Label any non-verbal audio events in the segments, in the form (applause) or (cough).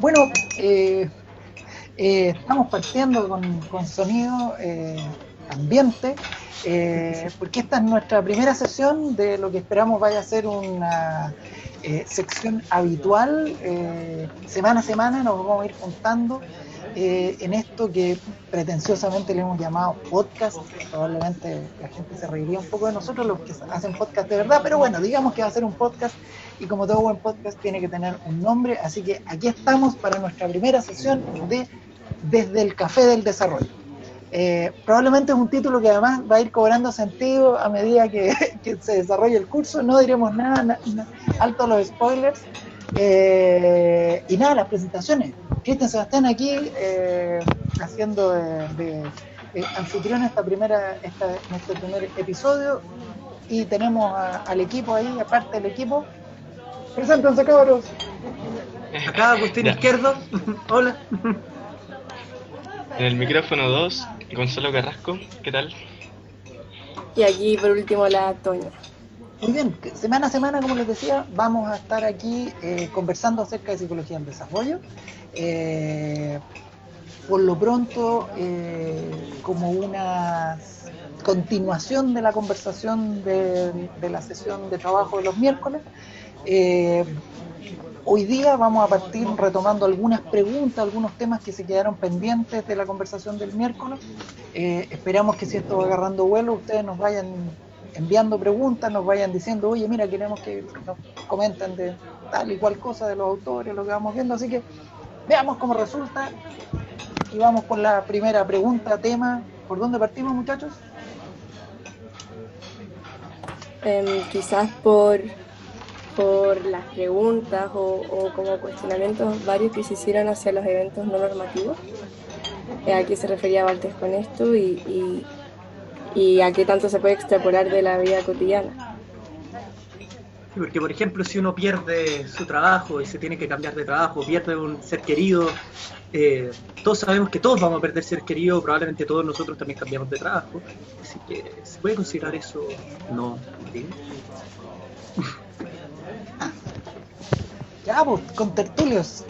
Bueno, eh, eh, estamos partiendo con, sonido ambiente, porque esta es nuestra primera sesión de lo que esperamos vaya a ser una sección habitual. semana a semana nos vamos a ir contando eh, en esto que pretenciosamente le hemos llamado podcast. Probablemente la gente se reiría un poco de nosotros, los que hacen podcast de verdad, pero bueno, digamos que va a ser un podcast y como todo buen podcast tiene que tener un nombre, así que aquí estamos para nuestra primera sesión de Desde el Café del Desarrollo. Eh, probablemente es un título que además va a ir cobrando sentido a medida que, (laughs) se desarrolle el curso, no diremos nada, alto los spoilers. Eh, y nada, las presentaciones. Cristian Sebastián aquí eh, haciendo de, anfitrión esta primera, esta, este primer episodio y tenemos al equipo ahí, aparte del equipo. Preséntense cabros. Acá Agustín Izquierdo. (laughs) Hola. En el micrófono 2, Gonzalo Carrasco. ¿Qué tal? Y aquí por último la Toña. Muy bien, semana a semana, como les decía, vamos a estar aquí eh, conversando acerca de psicología en desarrollo. Eh, por lo pronto, eh, como una continuación de la conversación de, la sesión de trabajo de los miércoles, hoy día vamos a partir retomando algunas preguntas, algunos temas que se quedaron pendientes de la conversación del miércoles. esperamos que si esto va agarrando vuelo, ustedes nos vayan enviando preguntas, nos vayan diciendo, oye, mira, queremos que nos comenten de tal y cual cosa de los autores, lo que vamos viendo. Así que veamos cómo resulta y vamos con la primera pregunta, tema. ¿Por dónde partimos, muchachos? Em, quizás por, por las preguntas o, como cuestionamientos varios que se hicieron hacia los eventos no normativos. Eh, ¿A qué se refería Valtes con esto? y y a qué tanto se puede extrapolar de la vida cotidiana. Porque, por ejemplo, si uno pierde su trabajo y se tiene que cambiar de trabajo, pierde un ser querido, eh, todos sabemos que todos vamos a perder ser querido, probablemente todos nosotros también cambiamos de trabajo. Así que, ¿se puede considerar eso no? Ya, pues, con tertulios.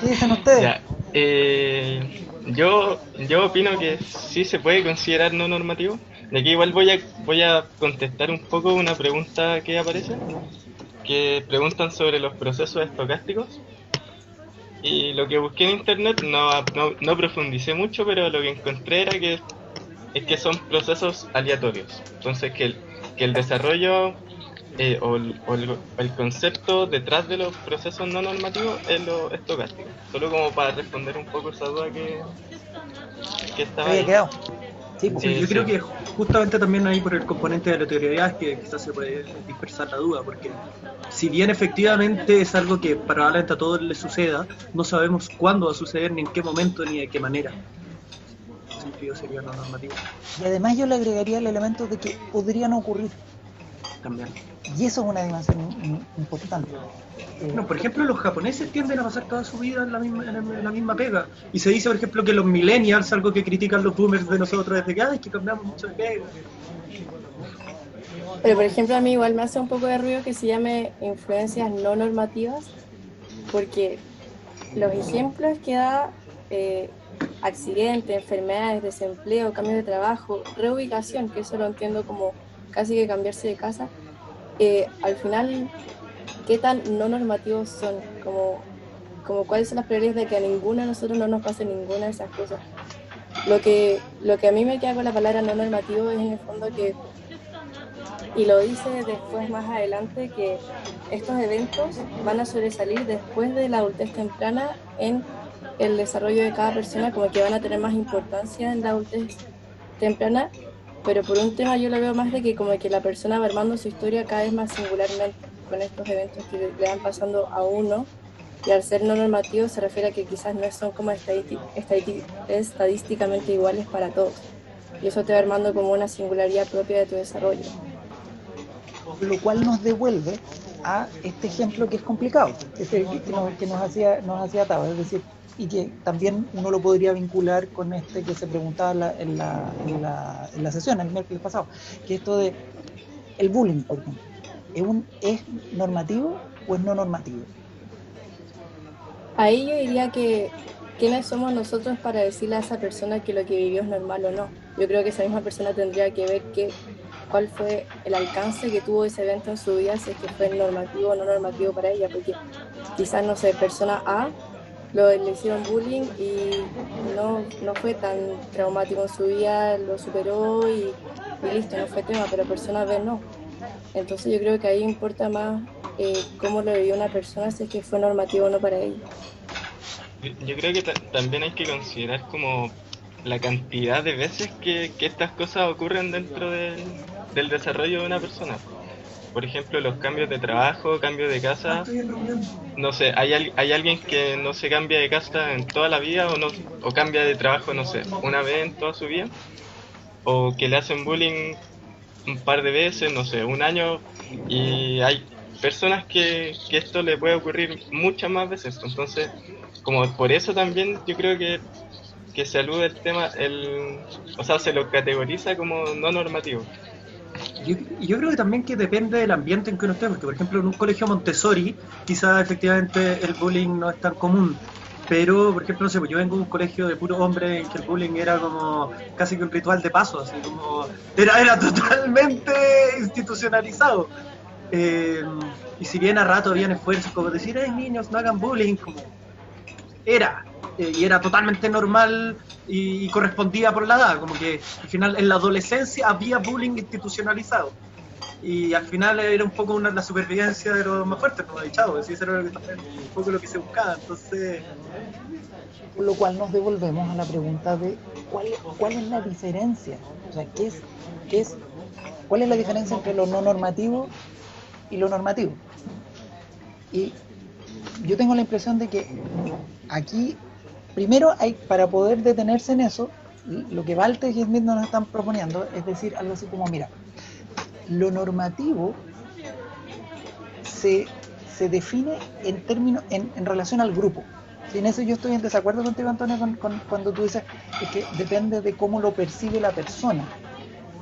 ¿Qué dicen ustedes? Eh, yo, yo opino que sí se puede considerar no normativo. De aquí igual voy a, voy a contestar un poco una pregunta que aparece, que preguntan sobre los procesos estocásticos. Y lo que busqué en internet no, no, profundicé mucho, pero lo que encontré era que es que son procesos aleatorios. Entonces que el, que el desarrollo eh, o, el, concepto detrás de los procesos no normativos es lo estocástico. Solo como para responder un poco esa duda que, que estaba. Ahí. Quedado. Sí, pues, yo creo que justamente también ahí por el componente de la teoría es que quizás se puede dispersar la duda, porque si bien efectivamente es algo que probablemente a todos les suceda, no sabemos cuándo va a suceder, ni en qué momento, ni de qué manera. sentido sería no normativo. Y además yo le agregaría el elemento de que podrían ocurrir también. Y eso es una dimensión importante. No, por ejemplo, los japoneses tienden a pasar toda su vida en la misma, en la misma pega. Y se dice, por ejemplo, que los millennials, algo que critican los boomers de nosotros desde que, hay que cambiamos mucho de pega. Pero, por ejemplo, a mí igual me hace un poco de ruido que se llame influencias no normativas, porque los ejemplos que da eh, accidentes, enfermedades, desempleo, cambio de trabajo, reubicación, que eso lo entiendo como casi que cambiarse de casa, eh, al final, ¿qué tan no normativos son? Como, como cuáles son las prioridades de que a ninguno de nosotros no nos pase ninguna de esas cosas. Lo que, lo que a mí me queda con la palabra no normativo es en el fondo que, y lo dice después más adelante, que estos eventos van a sobresalir después de la adultez temprana en el desarrollo de cada persona, como que van a tener más importancia en la adultez temprana pero por un tema yo lo veo más de que como que la persona va armando su historia cada vez más singularmente con estos eventos que le van pasando a uno y al ser no normativo se refiere a que quizás no son como estadísticamente iguales para todos y eso te va armando como una singularidad propia de tu desarrollo. Lo cual nos devuelve a este ejemplo que es complicado, que, nos, hacía, nos hacía atado, es decir, y que también uno lo podría vincular con este que se preguntaba en la, en la, en la, sesión el miércoles pasado, que esto de el bullying, por ejemplo, ¿es, un, ¿es normativo o es no normativo? Ahí yo diría que quiénes somos nosotros para decirle a esa persona que lo que vivió es normal o no. Yo creo que esa misma persona tendría que ver que, cuál fue el alcance que tuvo ese evento en su vida, si es que fue normativo o no normativo para ella, porque quizás, no sé, persona A lo, le hicieron bullying y no, no fue tan traumático en su vida, lo superó y, listo, no fue tema, pero persona B no. Entonces yo creo que ahí importa más eh, cómo lo vivió una persona, si es que fue normativo o no para ella. Yo creo que también hay que considerar como la cantidad de veces que, estas cosas ocurren dentro del desarrollo de una persona. Por ejemplo, los cambios de trabajo, cambios de casa. No sé, hay, hay alguien que no se cambia de casa en toda la vida o, no, o cambia de trabajo, no sé, una vez en toda su vida. O que le hacen bullying un par de veces, no sé, un año. Y hay personas que, que esto le puede ocurrir muchas más veces. Entonces, como por eso también yo creo que, que se alude el tema, el, o sea, se lo categoriza como no normativo. Yo, creo que también que depende del ambiente en que uno esté, porque por ejemplo en un colegio Montessori quizás efectivamente el bullying no es tan común, pero por ejemplo, no sé, pues yo vengo de un colegio de puro hombre en que el bullying era como casi que un ritual de paso, así como era, era totalmente institucionalizado. Eh, y si bien a rato habían esfuerzos como decir, ay niños, no hagan bullying, como era, eh, y era totalmente normal y, correspondía por la edad, como que al final en la adolescencia había bullying institucionalizado. Y al final era un poco una, la supervivencia de los más fuertes, como he dicho, eso era un poco lo que se buscaba. Entonces, por lo cual nos devolvemos a la pregunta de cuál, cuál es la diferencia, o sea, ¿qué es, qué es, cuál es la diferencia entre lo no normativo y lo normativo. Y yo tengo la impresión de que aquí, primero, para poder detenerse en eso, lo que Walter y Smith nos están proponiendo es decir algo así como, mira, lo normativo se, define en términos, en, relación al grupo. En eso yo estoy en desacuerdo contigo, Antonio, cuando tú dices que depende de cómo lo percibe la persona.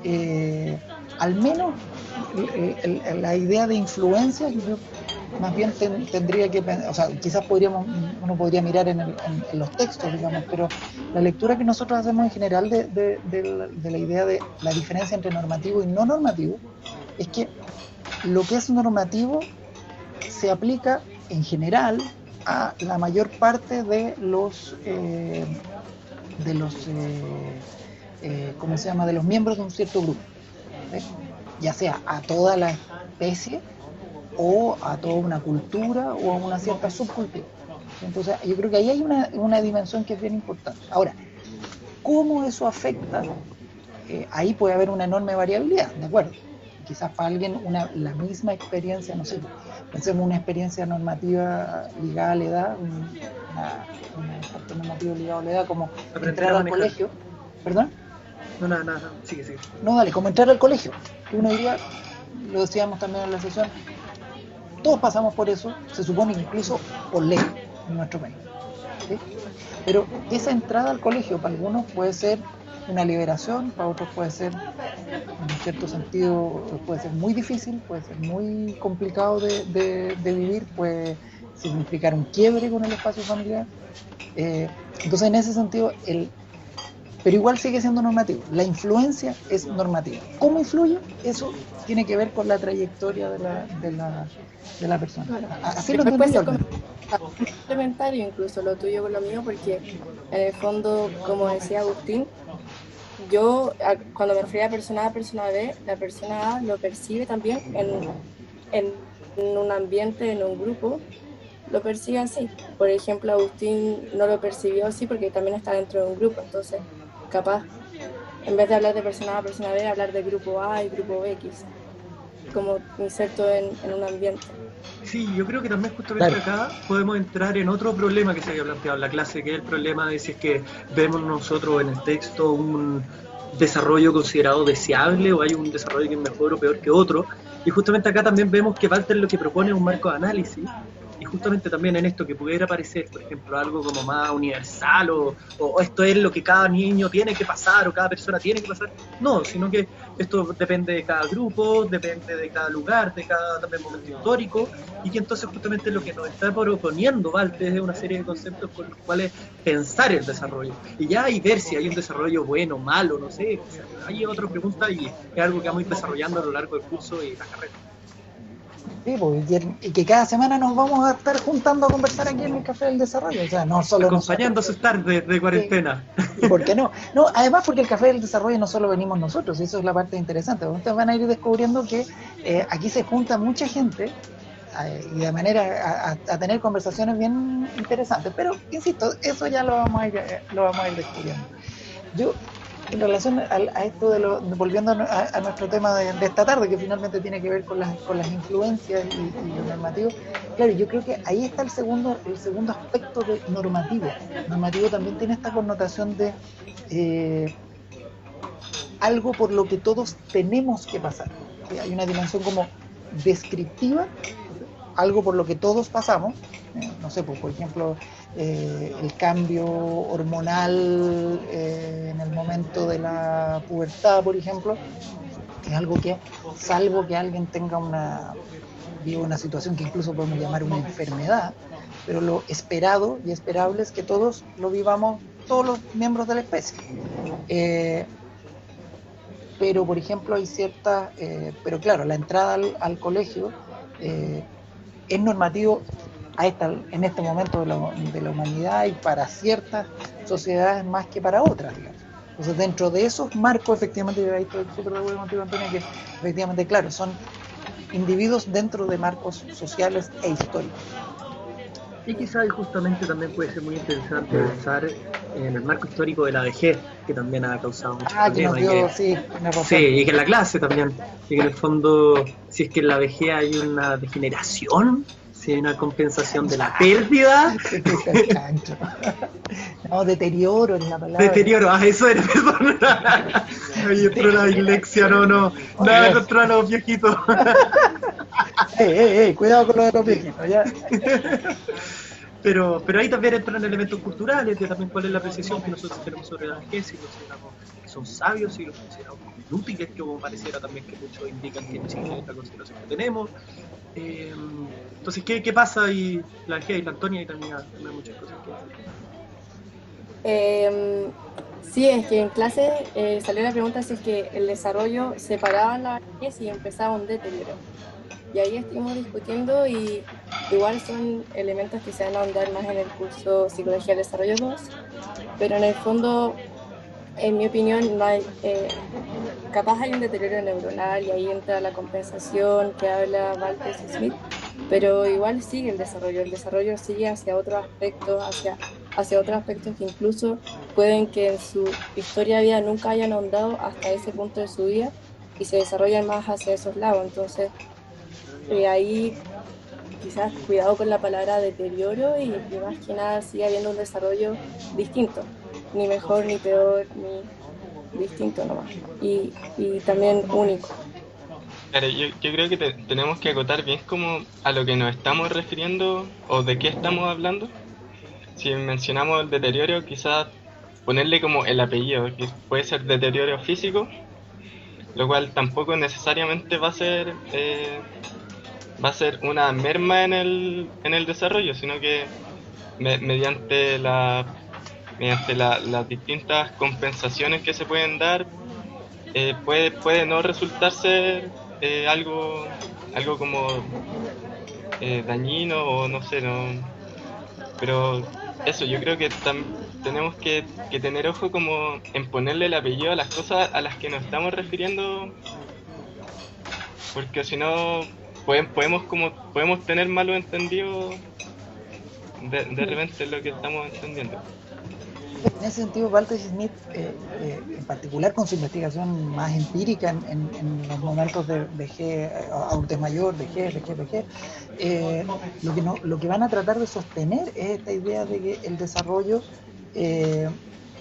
Eh, al menos la idea de influencia, yo más bien tendría que, o sea, quizás podríamos, uno podría mirar en, los textos, digamos, pero la lectura que nosotros hacemos en general de, la, idea de la diferencia entre normativo y no normativo es que lo que es normativo se aplica en general a la mayor parte de los eh, de los eh, eh, ¿cómo se llama? de los miembros de un cierto grupo ya sea a toda la especie o a toda una cultura o a una cierta subcultura. Entonces, yo creo que ahí hay una, una dimensión que es bien importante. Ahora, ¿cómo eso afecta? Eh, ahí puede haber una enorme variabilidad, ¿de acuerdo? Quizás para alguien una, la misma experiencia, no sé, pensemos una experiencia normativa ligada a la edad, una, una normativa ligada a la edad, como entrar al colegio. ¿Perdón? No, nada, nada, sigue, sigue. No, dale, como entrar al colegio. Uno diría, lo decíamos también en la sesión, todos pasamos por eso, se supone incluso por ley en nuestro país. Pero esa entrada al colegio para algunos puede ser una liberación, para otros puede ser, en cierto sentido, puede ser muy difícil, puede ser muy complicado de, vivir, puede significar un quiebre con el espacio familiar. Eh, entonces, en ese sentido, el, pero igual sigue siendo normativo. La influencia es normativa. ¿Cómo influye? Eso tiene que ver con la trayectoria de la, de la, de la persona. Así lo entendí complementario incluso lo tuyo con lo mío, porque en el fondo, como decía Agustín, yo cuando me refiero a persona A, persona B, la persona A lo percibe también en, en un ambiente, en un grupo, lo percibe así. Por ejemplo, Agustín no lo percibió así porque también está dentro de un grupo, entonces capaz, en vez de hablar de persona A, persona B, hablar de grupo A y grupo X, como inserto en, un ambiente. Sí, yo creo que también justamente acá podemos entrar en otro problema que se había planteado en la clase, que es el problema de si es que vemos nosotros en el texto un desarrollo considerado deseable o hay un desarrollo que es mejor o peor que otro. Y justamente acá también vemos que Walter lo que propone es un marco de análisis justamente también en esto que pudiera parecer, por ejemplo, algo como más universal o, o, esto es lo que cada niño tiene que pasar o cada persona tiene que pasar, no, sino que esto depende de cada grupo, depende de cada lugar, de cada también momento histórico y que entonces justamente lo que nos está proponiendo Valtes es una serie de conceptos con los cuales pensar el desarrollo y ya y ver si hay un desarrollo bueno, malo, no sé, hay otra pregunta y es algo que vamos a ir desarrollando a lo largo del curso y la carrera. Sí, pues, y, que cada semana nos vamos a estar juntando a conversar aquí en el Café del Desarrollo. O sea, no solo Acompañando sus tardes de cuarentena. ¿Por qué no? No, además porque el Café del Desarrollo no solo venimos nosotros, eso es la parte interesante. Ustedes van a ir descubriendo que eh, aquí se junta mucha gente eh, y de manera a, tener conversaciones bien interesantes. Pero, insisto, eso ya lo vamos a ir, eh, lo vamos a ir descubriendo. Yo en relación a, esto de lo, volviendo a, nuestro tema de, esta tarde, que finalmente tiene que ver con las, con las influencias y, y los normativos, claro, yo creo que ahí está el segundo, el segundo aspecto de normativo. Normativo también tiene esta connotación de eh, algo por lo que todos tenemos que pasar. Hay una dimensión como descriptiva, algo por lo que todos pasamos. Eh, no sé, pues, por ejemplo, eh, el cambio hormonal eh, en el momento de la pubertad, por ejemplo, es algo que, salvo que alguien tenga una, vive una situación que incluso podemos llamar una enfermedad, pero lo esperado y esperable es que todos lo vivamos, todos los miembros de la especie. Pero, por ejemplo, hay ciertas, pero claro, la entrada al colegio es normativo en este momento de la, humanidad y para ciertas sociedades más que para otras, Entonces, dentro de esos marcos, efectivamente, ahí súper de contigo, Antonio, que efectivamente, claro, son individuos dentro de marcos sociales e históricos. Y quizás justamente también puede ser muy interesante pensar en el marco histórico de la vejez, que también ha causado muchos ah, problemas. sí, sí, y que en la clase también. Y que en el fondo, si es que en la vejez hay una degeneración, si hay una compensación de la pérdida. (laughs) (laughs) no, deterioro en la palabra. Deterioro, ah, eso era, (laughs) perdón. Ahí entró la dislexia, no, no. Nada contra los viejitos. (laughs) ey, ey, ey, cuidado con lo de los viejitos, ya. (laughs) Pero, pero ahí también entran elementos culturales de también cuál es la apreciación que nosotros tenemos sobre la vejez, si consideramos que son sabios, si los consideramos inútiles, que como pareciera también que muchos indican que no siquiera esta consideración que tenemos. Eh, entonces, ¿qué, ¿qué, pasa? Y la y la Antonia y también hay muchas cosas que decir. Eh, sí, es que en clase eh, salió la pregunta si es que el desarrollo separaba la vejez y empezaba un deterioro. Y ahí estuvimos discutiendo y igual son elementos que se van a ahondar más en el curso Psicología del Desarrollo 2, pero en el fondo en mi opinión, no hay, eh, capaz hay un deterioro neuronal y ahí entra la compensación que habla Walter Smith, pero igual sigue el desarrollo, el desarrollo sigue hacia otros aspectos, hacia, hacia otros aspectos que incluso pueden que en su historia de vida nunca hayan ahondado hasta ese punto de su vida y se desarrollan más hacia esos lados. Entonces, eh, ahí quizás cuidado con la palabra deterioro y, y más que nada sigue habiendo un desarrollo distinto ni mejor, ni peor, ni distinto nomás. Y, y también único. Claro, yo, yo creo que tenemos que acotar bien como a lo que nos estamos refiriendo o de qué estamos hablando. Si mencionamos el deterioro, quizás ponerle como el apellido, que puede ser deterioro físico, lo cual tampoco necesariamente va a ser eh, va a ser una merma en el, en el desarrollo, sino que mediante la mediante las distintas compensaciones que se pueden dar, eh, puede, puede no resultar ser eh, algo, algo como eh, dañino o no sé, no, pero eso, yo creo que tenemos que, que, tener ojo como en ponerle el apellido a las cosas a las que nos estamos refiriendo, porque si no podemos, podemos, como, podemos tener malos entendidos de, de repente lo que estamos entendiendo. En ese sentido, Walter Smith, eh, eh, en particular con su investigación más empírica en, los momentos de eh, adultez mayor, vejez, vejez, vejez, lo, que no, lo que van a tratar de sostener es esta idea de que el desarrollo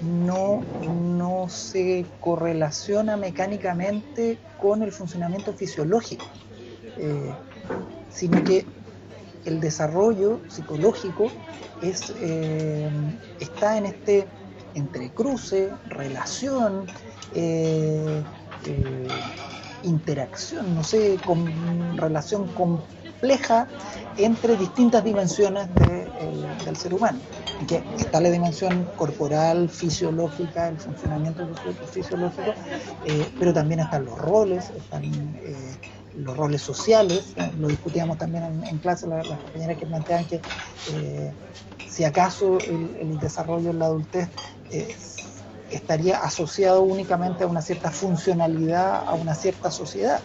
no, no se correlaciona mecánicamente con el funcionamiento fisiológico, sino que el desarrollo psicológico eh, está en este entrecruce, relación, eh, eh, interacción, no sé, relación compleja entre distintas dimensiones del ser humano. que está la dimensión corporal, fisiológica, el funcionamiento fisiológico, pero también están los roles, están los roles sociales, lo discutíamos también en, clase, las, compañeras que planteaban que eh, si acaso el, desarrollo en la adultez eh, estaría asociado únicamente a una cierta funcionalidad, a una cierta sociedad.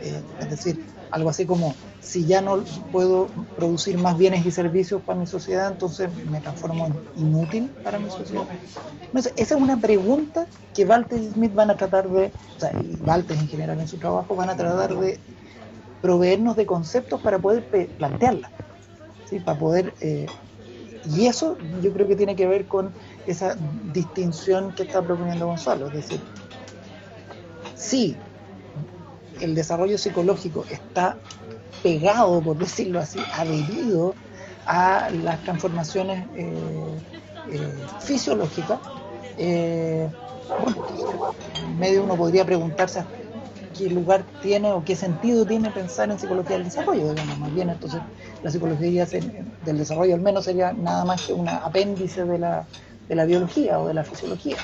Eh, es decir, algo así como, si ya no puedo producir más bienes y servicios para mi sociedad, entonces me transformo en inútil para mi sociedad. esa es una pregunta que Walter y Smith van a tratar de, o sea, y Walter en general en su trabajo, van a tratar de proveernos de conceptos para poder plantearla, ¿sí? para poder... Eh, y eso yo creo que tiene que ver con esa distinción que está proponiendo Gonzalo, es decir, sí, el desarrollo psicológico está pegado, por decirlo así, adherido a las transformaciones eh, eh, fisiológicas, eh, medio uno podría preguntarse qué lugar tiene o qué sentido tiene pensar en psicología del desarrollo, digamos, más bien entonces la psicología del desarrollo al menos sería nada más que un apéndice de la, de la biología o de la fisiología.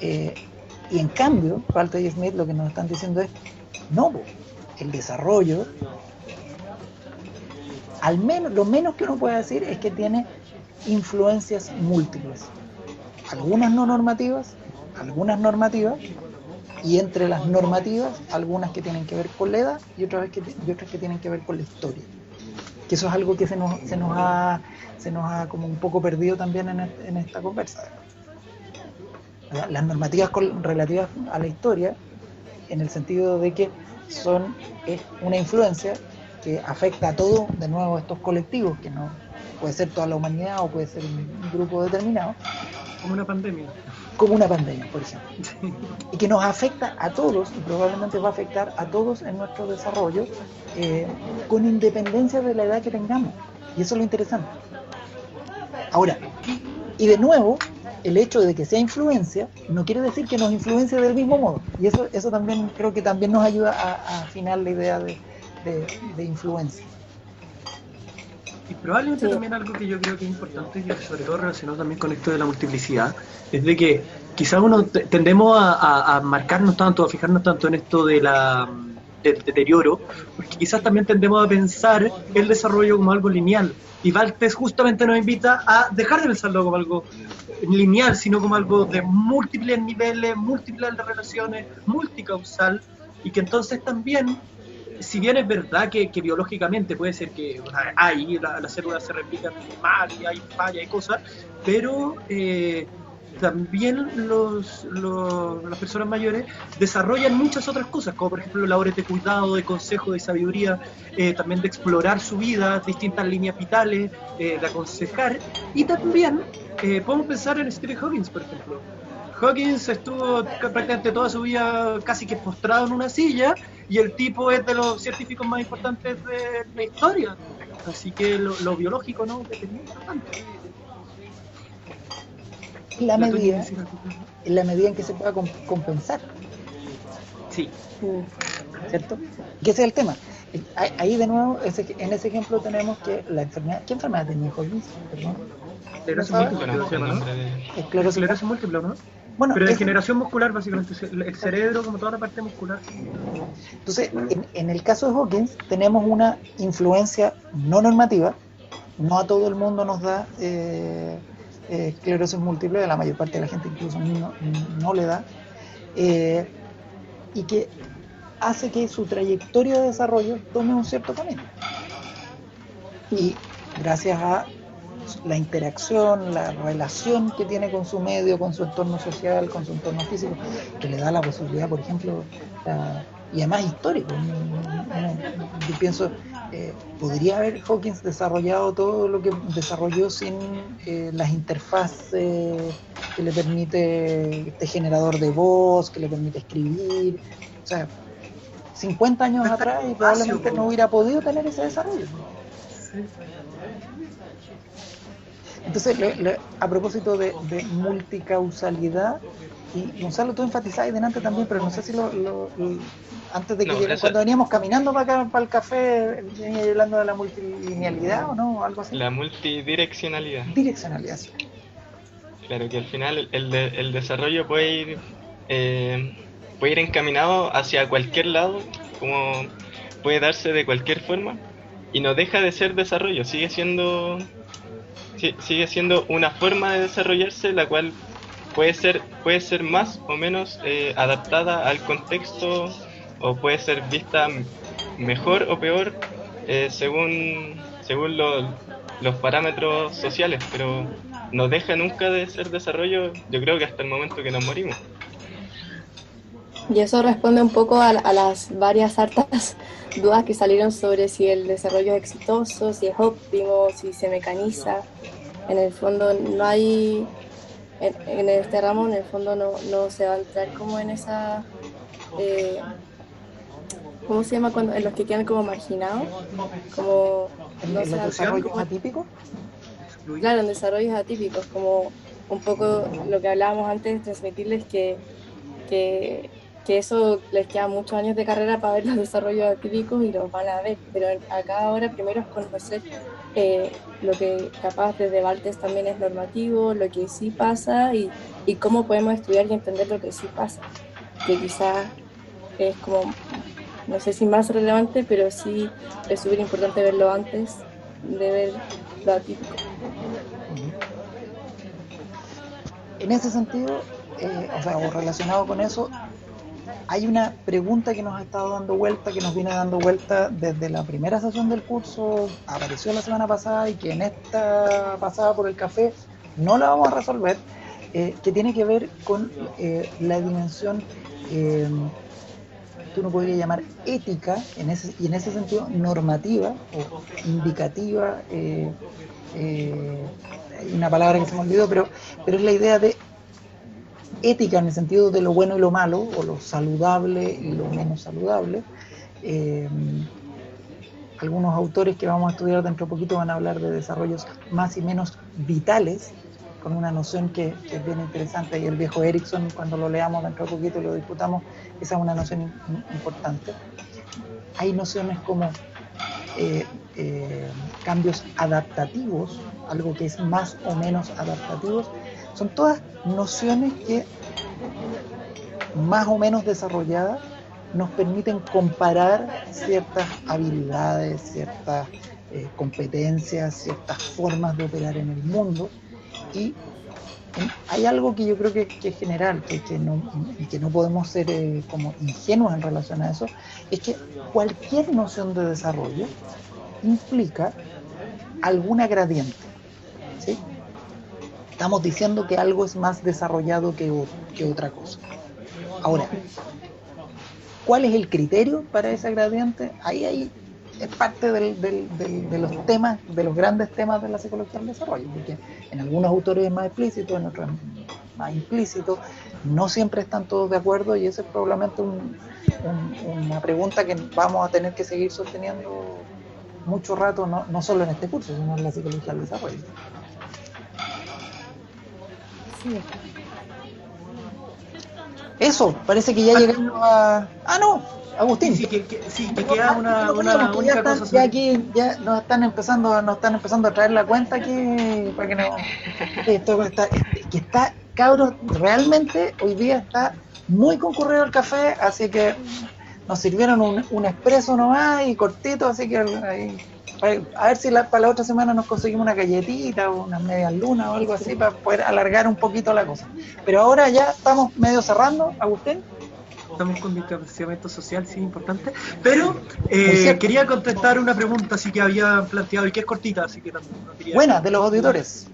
y en cambio, Walter y Smith lo que nos están diciendo es no, el desarrollo, al menos, lo menos que uno puede decir es que tiene influencias múltiples. Algunas no normativas, algunas normativas, y entre las normativas, algunas que tienen que ver con la edad y otras que, otras que tienen que ver con la historia. Que eso es algo que se nos, se nos, ha, se nos ha como un poco perdido también en, en esta conversa. Las normativas relativas a la historia en el sentido de que son es una influencia que afecta a todos, de nuevo, estos colectivos, que no puede ser toda la humanidad o puede ser un grupo determinado. Como una pandemia. Como una pandemia, por ejemplo. (laughs) Y que nos afecta a todos y probablemente va a afectar a todos en nuestro desarrollo, eh, con independencia de la edad que tengamos. Y eso es lo interesante. Ahora, y de nuevo, el hecho de que sea influencia no quiere decir que nos influencie del mismo modo. Y eso, eso también creo que también nos ayuda a, afinar la idea de, influencia. Y probablemente también algo que yo creo que es importante, y sobre todo relacionado también con esto de la multiplicidad, es de que quizás uno tendemos a, marcarnos tanto, a fijarnos tanto en esto de la del deterioro, porque quizás también tendemos a pensar el desarrollo como algo lineal. Y Valtes justamente nos invita a dejar de pensarlo como algo lineal, sino como algo de múltiples niveles, múltiples relaciones, multicausal, y que entonces también, si bien es verdad que, biológicamente puede ser que hay, las células se replican mal y hay falla y cosas, pero eh, también los, las personas mayores desarrollan muchas otras cosas, como por ejemplo labores de cuidado, de consejo, de sabiduría, eh, también de explorar su vida, distintas líneas vitales, eh, de aconsejar, y también eh, podemos pensar en Stephen Hawking, por ejemplo. Hawkins estuvo prácticamente toda su vida casi que postrado en una silla y el tipo es de los científicos más importantes de la historia. Así que lo, biológico no es muy importante la, medida, en la medida en que se pueda compensar. Sí. ¿Cierto? Que ese es el tema. Ahí de nuevo, en ese ejemplo tenemos que la enfermedad, ¿qué enfermedad tenía? Perdón. Esclerosis múltiple, ¿no? Esclerosis múltiple, ¿no? Bueno, pero de generación muscular, básicamente, el cerebro como toda la parte muscular. Entonces, en, el caso de Hawkins, tenemos una influencia no normativa, no a todo el mundo nos da eh, eh, esclerosis múltiple, a la mayor parte de la gente incluso no, le da, eh, y que hace que su trayectoria de desarrollo tome un cierto camino. Y gracias a la interacción, la relación que tiene con su medio, con su entorno social, con su entorno físico, que le da la posibilidad, por ejemplo, y además histórico. Yo pienso, eh, ¿podría haber Hawkins desarrollado todo lo que desarrolló sin eh, las interfaces que le permite este generador de voz, que le permite escribir? O sea, 50 años atrás y probablemente no hubiera podido tener ese desarrollo. Entonces, a propósito de, multicausalidad, y Gonzalo, tú enfatizabas delante también, pero no sé si lo, antes de que cuando veníamos caminando para acá, para el café, venía hablando de la multilinealidad o no, algo así. La multidireccionalidad. Direccionalidad, sí. Claro, que al final el, el desarrollo puede ir, eh, puede ir encaminado hacia cualquier lado, como puede darse de cualquier forma, y no deja de ser desarrollo, sigue siendo sigue siendo una forma de desarrollarse la cual puede ser puede ser más o menos eh, adaptada al contexto o puede ser vista mejor o peor eh, según según los parámetros sociales pero no deja nunca de ser desarrollo yo creo que hasta el momento que nos morimos y eso responde un poco a, las varias hartas (laughs) dudas que salieron sobre si el desarrollo es exitoso, si es óptimo, si se mecaniza. En el fondo no hay, en, este ramo en el fondo no, no, se va a entrar como en esa, eh, ¿cómo se llama cuando en los que quedan como marginados? Como, ¿En los desarrollos atípicos? Claro, en desarrollos atípicos, como un poco lo que hablábamos antes, transmitirles que, que que eso les queda muchos años de carrera para ver los desarrollos atípicos y los van a ver, pero acá ahora primero es conocer eh, lo que capaz desde Valtes también es normativo, lo que sí pasa y, cómo podemos estudiar y entender lo que sí pasa, que quizás es como, no sé si más relevante, pero sí es súper importante verlo antes de ver lo atípico. En ese sentido, eh, o sea, relacionado con eso, hay una pregunta que nos ha estado dando vuelta, que nos viene dando vuelta desde la primera sesión del curso, apareció la semana pasada y que en esta pasada por el café no la vamos a resolver, eh, que tiene que ver con eh, la dimensión eh, que uno podría llamar ética en ese, y en ese sentido normativa o indicativa. hay una palabra que se me olvidó, pero es la idea de ética en el sentido de lo bueno y lo malo, o lo saludable y lo menos saludable. Eh, algunos autores que vamos a estudiar dentro de poquito van a hablar de desarrollos más y menos vitales, con una noción que, es bien interesante, y el viejo Erickson, cuando lo leamos dentro de poquito y lo disputamos, esa es una noción importante. Hay nociones como eh, eh, cambios adaptativos, algo que es más o menos adaptativos, son todas nociones que más o menos desarrolladas nos permiten comparar ciertas habilidades, ciertas eh, competencias, ciertas formas de operar en el mundo. Y hay algo que yo creo que, es general que, que no, y que no podemos ser eh, como ingenuos en relación a eso, es que cualquier noción de desarrollo implica alguna gradiente. ¿sí? Estamos diciendo que algo es más desarrollado que, otra cosa. Ahora, ¿cuál es el criterio para ese gradiente? Ahí, ahí es parte de los temas, de los grandes temas de la psicología del desarrollo, porque en algunos autores es más explícito, en otros más implícito, no siempre están todos de acuerdo y esa es probablemente una pregunta que vamos a tener que seguir sosteniendo mucho rato, no, no solo en este curso, sino en la psicología del desarrollo. Eso, parece que ya llegamos a. Ah, no, Agustín. Sí, que, queda una, una ya, ya aquí ya nos están empezando, nos están empezando a traer la cuenta aquí para que no. (laughs) Esto está, que está, cabros, realmente hoy día está muy concurrido el café, así que nos sirvieron un, un expreso nomás y cortito, así que ahí a ver si para la otra semana nos conseguimos una galletita o unas medias lunas o algo así para poder alargar un poquito la cosa. Pero ahora ya estamos medio cerrando, Agustín. Estamos con distanciamiento social, sí, importante. Pero eh, quería contestar una pregunta así que había planteado y que es cortita, así que también quería... Buena, de los auditores.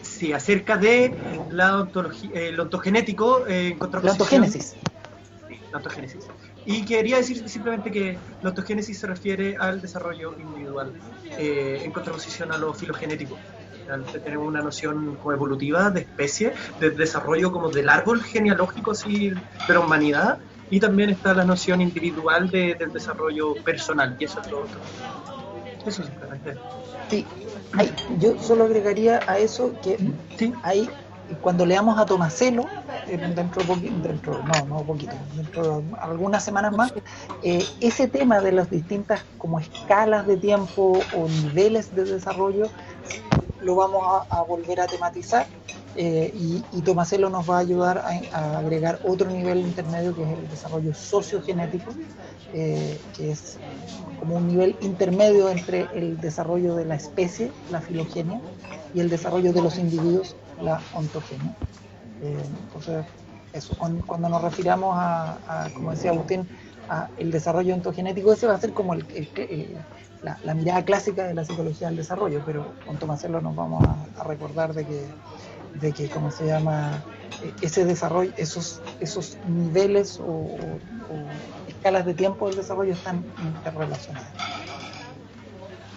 Sí, acerca de la ontología, el ontogenético eh, en contraposición. La ontogénesis. Sí, la ontogénesis. Y quería decir simplemente que la autogénesis se refiere al desarrollo individual, eh, en contraposición a lo filogenético. Tenemos una noción como evolutiva de especie, de desarrollo como del árbol genealógico así, de la humanidad, y también está la noción individual del desarrollo personal, y eso es lo otro. Eso simplemente. Sí, yo solo agregaría a eso que ¿Sí? hay cuando leamos a Tomaselo, eh, dentro, dentro, no, no poquito, dentro de algunas semanas más, eh, ese tema de las distintas como escalas de tiempo o niveles de desarrollo lo vamos a, volver a tematizar eh, y, y, Tomaselo nos va a ayudar a, agregar otro nivel intermedio que es el desarrollo sociogenético, que es como un nivel intermedio entre el desarrollo de la especie, la filogenia, y el desarrollo de los individuos, la ontogenia. Eh, entonces, eso, cuando, nos refiramos a, como decía Agustín, a el desarrollo ontogenético, ese va a ser como el, la, mirada clásica de la psicología del desarrollo, pero con Tomasello nos vamos a, recordar de que, de que, ¿cómo se llama? E, ese desarrollo, esos, esos niveles o, escalas de tiempo del desarrollo están interrelacionadas.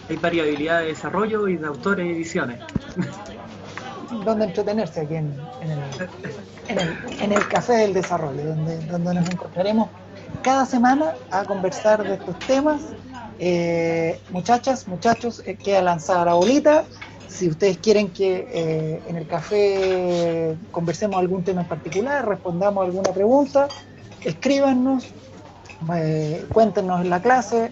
Hay variabilidad de desarrollo y de autores y ediciones. (laughs) donde entretenerse aquí en, el, en, café del desarrollo, donde, donde nos encontraremos cada semana a conversar de estos temas. Eh, muchachas, muchachos, eh, queda lanzada la bolita. Si ustedes quieren que eh, en el café conversemos algún tema en particular, respondamos alguna pregunta, escríbanos, cuéntenos en la clase.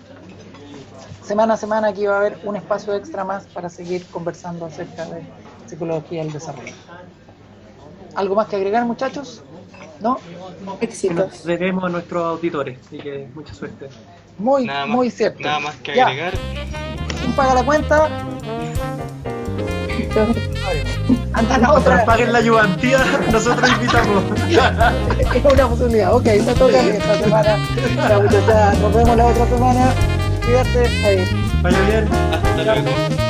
Semana a semana aquí va a haber un espacio extra más para seguir conversando acerca de psicología del desarrollo. ¿Algo más que agregar, muchachos? ¿No? Éxitos. debemos a nuestros auditores, así que mucha suerte. Muy, muy cierto. Nada más que agregar. ¿Quién paga la cuenta? Anda la otra. Paguen la ayudantía, nosotros invitamos. (laughs) es una posibilidad. Ok, me toca esta semana. Nos vemos la otra semana. Cuídate. Vaya bien. Hasta luego.